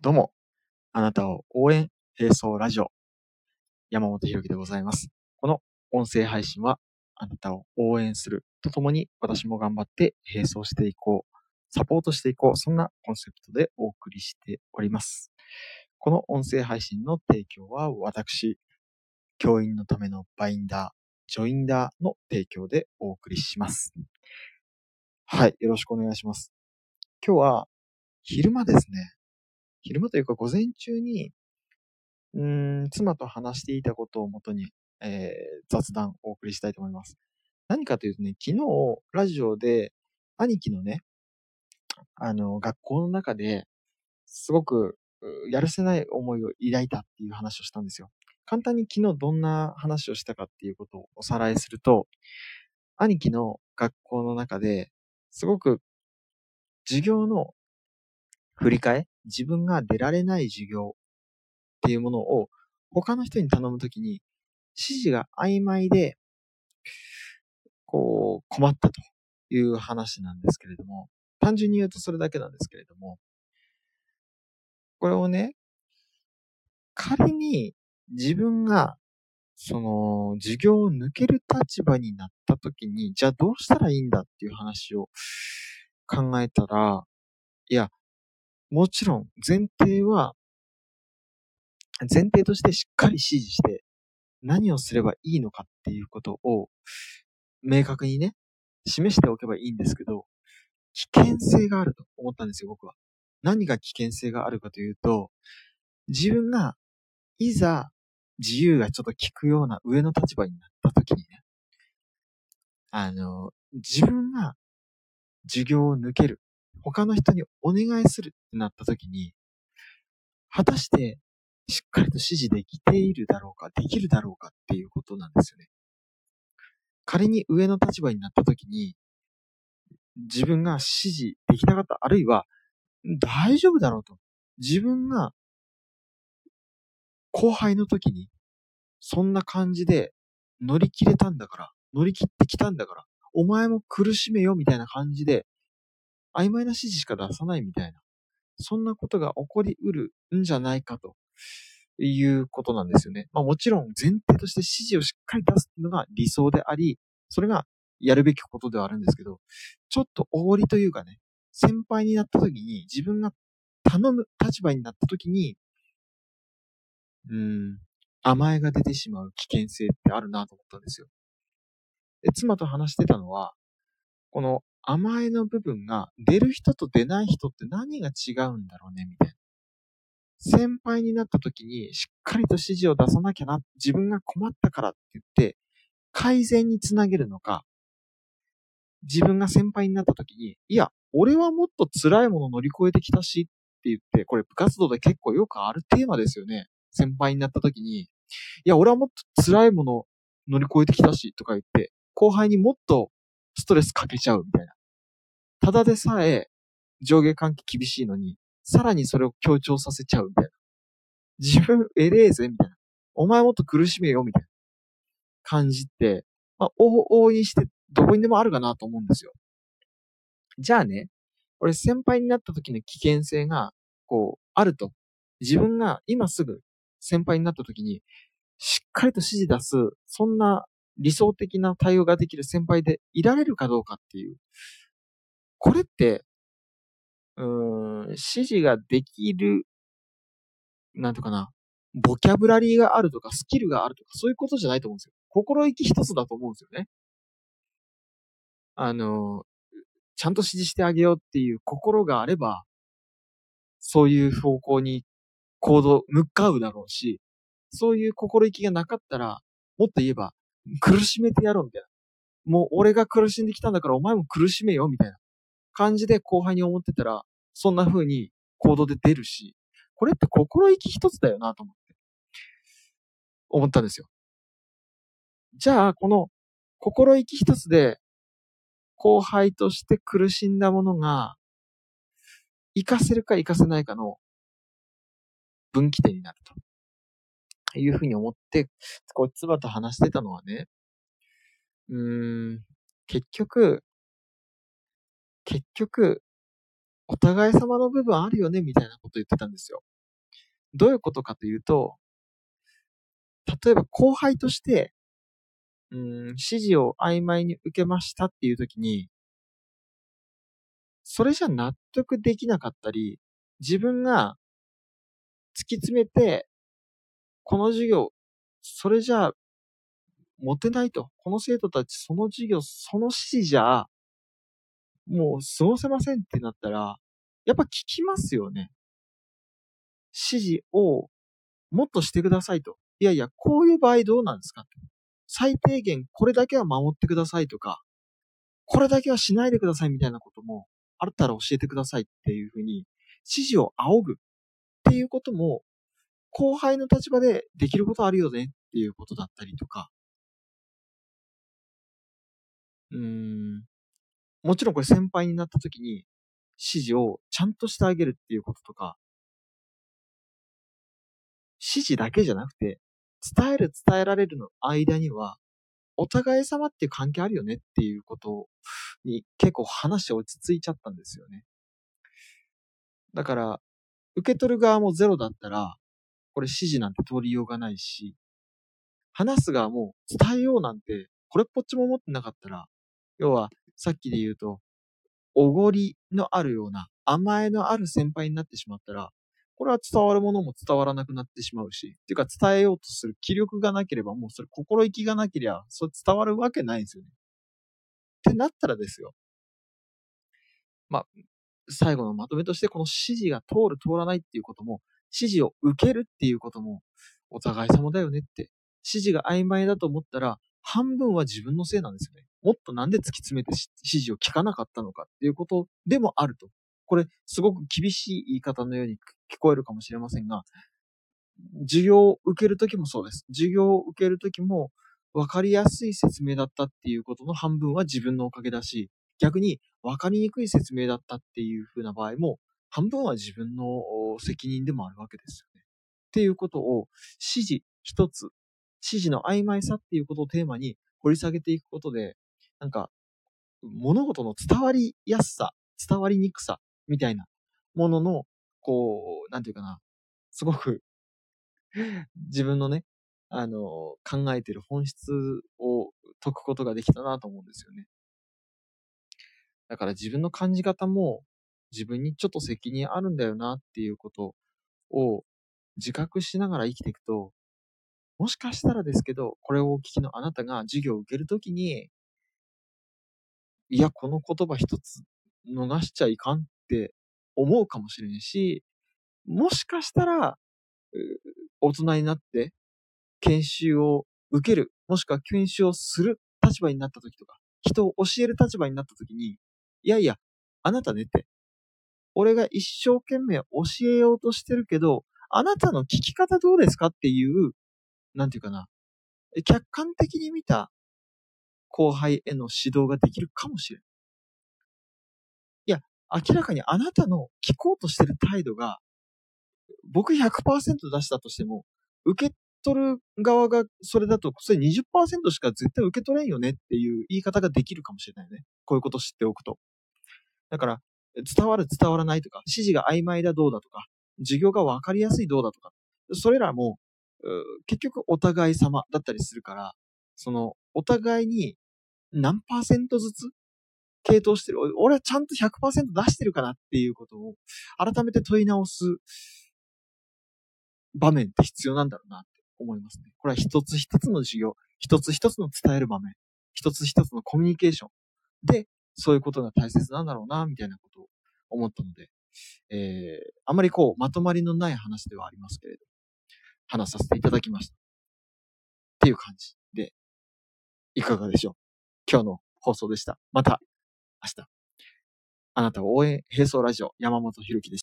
どうも、あなたを応援、並走ラジオ、山本博樹でございます。この音声配信は、あなたを応援するとともに、私も頑張って並走していこう、サポートしていこう、そんなコンセプトでお送りしております。この音声配信の提供は、私、教員のためのバインダー、ジョインダーの提供でお送りします。はい、よろしくお願いします。今日は、昼間ですね。昼間というか午前中に、うーん、妻と話していたことをもとに、えー雑談をお送りしたいと思います。何かというとね、昨日、ラジオで、兄貴のね、あの、学校の中で、すごく、やるせない思いを抱いたっていう話をしたんですよ。簡単に昨日どんな話をしたかっていうことをおさらいすると、兄貴の学校の中で、すごく、授業の振り替え、自分が出られない授業っていうものを他の人に頼むときに指示が曖昧で、こう、困ったという話なんですけれども、単純に言うとそれだけなんですけれども、これをね、仮に自分がその授業を抜ける立場になったときに、じゃあどうしたらいいんだっていう話を考えたら、いや、もちろん前提は、前提としてしっかり指示して何をすればいいのかっていうことを明確にね、示しておけばいいんですけど、危険性があると思ったんですよ、僕は。何が危険性があるかというと、自分がいざ自由がちょっと効くような上の立場になった時にね、あの、自分が授業を抜ける。他の人にお願いするってなった時に、果たしてしっかりと指示できているだろうか、できるだろうかっていうことなんですよね。仮に上の立場になった時に、自分が指示できなかった、あるいは大丈夫だろうと。自分が後輩の時に、そんな感じで乗り切れたんだから、乗り切ってきたんだから、お前も苦しめよみたいな感じで、曖昧な指示しか出さないみたいな、そんなことが起こりうるんじゃないかということなんですよね。まあもちろん前提として指示をしっかり出すのが理想であり、それがやるべきことではあるんですけど、ちょっとおごりというかね、先輩になった時に自分が頼む立場になった時に、うん、甘えが出てしまう危険性ってあるなと思ったんですよ。で、妻と話してたのは、この甘えの部分が出る人と出ない人って何が違うんだろうね、みたいな。先輩になった時にしっかりと指示を出さなきゃな、自分が困ったからって言って、改善につなげるのか、自分が先輩になった時に、いや、俺はもっと辛いもの乗り越えてきたしって言って、これ部活動で結構よくあるテーマですよね。先輩になった時に、いや、俺はもっと辛いもの乗り越えてきたしとか言って、後輩にもっとストレスかけちゃうみたいな。ただでさえ上下関係厳しいのに、さらにそれを強調させちゃうみたいな。自分偉えぜみたいな。お前もっと苦しめよみたいな感じって、まあ、往々にしてどこにでもあるかなと思うんですよ。じゃあね、俺先輩になった時の危険性が、こう、あると。自分が今すぐ先輩になった時に、しっかりと指示出す、そんな理想的な対応ができる先輩でいられるかどうかっていう。これって、うーん、指示ができる、なんとかな、ボキャブラリーがあるとか、スキルがあるとか、そういうことじゃないと思うんですよ。心意気一つだと思うんですよね。あの、ちゃんと指示してあげようっていう心があれば、そういう方向に行動、向かうだろうし、そういう心意気がなかったら、もっと言えば、苦しめてやろうみたいな。もう俺が苦しんできたんだからお前も苦しめよみたいな感じで後輩に思ってたら、そんな風に行動で出るし、これって心意気一つだよなと思って、思ったんですよ。じゃあ、この心意気一つで後輩として苦しんだものが、活かせるか活かせないかの分岐点になるというふうに思って、こう、妻と話してたのはね、うーん、結局、結局、お互い様の部分あるよね、みたいなこと言ってたんですよ。どういうことかというと、例えば後輩として、うん、指示を曖昧に受けましたっていう時に、それじゃ納得できなかったり、自分が突き詰めて、この授業、それじゃ持てないと。この生徒たち、その授業、その指示じゃ、もう過ごせませんってなったら、やっぱ聞きますよね。指示をもっとしてくださいと。いやいや、こういう場合どうなんですか最低限これだけは守ってくださいとか、これだけはしないでくださいみたいなこともあったら教えてくださいっていうふうに指示を仰ぐっていうことも後輩の立場でできることあるよねっていうことだったりとか、うーん、もちろんこれ先輩になった時に指示をちゃんとしてあげるっていうこととか、指示だけじゃなくて、伝える伝えられるの間には、お互い様っていう関係あるよねっていうことに結構話落ち着いちゃったんですよね。だから、受け取る側もゼロだったら、これ指示なんて通りようがないし、話す側も伝えようなんて、これっぽっちも思ってなかったら、要は、さっきで言うと、おごりのあるような、甘えのある先輩になってしまったら、これは伝わるものも伝わらなくなってしまうし、っていうか伝えようとする気力がなければ、もうそれ心意気がなければ、それ伝わるわけないんですよね。ってなったらですよ。まあ、最後のまとめとして、この指示が通る通らないっていうことも、指示を受けるっていうことも、お互い様だよねって。指示が曖昧だと思ったら、半分は自分のせいなんですよね。もっとなんで突き詰めて指示を聞かなかったのかっていうことでもあると。これ、すごく厳しい言い方のように聞こえるかもしれませんが、授業を受けるときもそうです。授業を受けるときも、分かりやすい説明だったっていうことの半分は自分のおかげだし、逆に分かりにくい説明だったっていう風な場合も、半分は自分の責任でもあるわけですよね。っていうことを指示一つ、指示の曖昧さっていうことをテーマに掘り下げていくことで、なんか、物事の伝わりやすさ、伝わりにくさみたいなものの、こう、なんていうかな、すごく自分のね、あの、考えてる本質を解くことができたなと思うんですよね。だから自分の感じ方も自分にちょっと責任あるんだよなっていうことを自覚しながら生きていくと、もしかしたらですけど、これをお聞きのあなたが授業を受けるときに、いや、この言葉一つ逃しちゃいかんって思うかもしれんし、もしかしたら、大人になって研修を受ける、もしくは研修をする立場になった時とか、人を教える立場になった時に、いやいや、あなたねって、俺が一生懸命教えようとしてるけど、あなたの聞き方どうですかっていう、なんていうかな、客観的に見た後輩への指導ができるかもしれん。いや、明らかにあなたの聞こうとしてる態度が、僕100%出したとしても、受け取る側がそれだと、それ20%しか絶対受け取れんよねっていう言い方ができるかもしれないね。こういうこと知っておくと。だから、伝わる伝わらないとか、指示が曖昧だどうだとか、授業が分かりやすいどうだとか、それらも、結局お互い様だったりするから、その、お互いに何パーセントずつ系統してる。俺はちゃんと100%出してるかなっていうことを改めて問い直す場面って必要なんだろうなって思いますね。これは一つ一つの授業、一つ一つの伝える場面、一つ一つのコミュニケーションで、そういうことが大切なんだろうな、みたいなことを思ったので、えー、あまりこう、まとまりのない話ではありますけれど、話させていただきました。っていう感じ、いかがでしょう？今日の放送でした。また、明日。あなたを応援、並走ラジオ、山本博樹でした。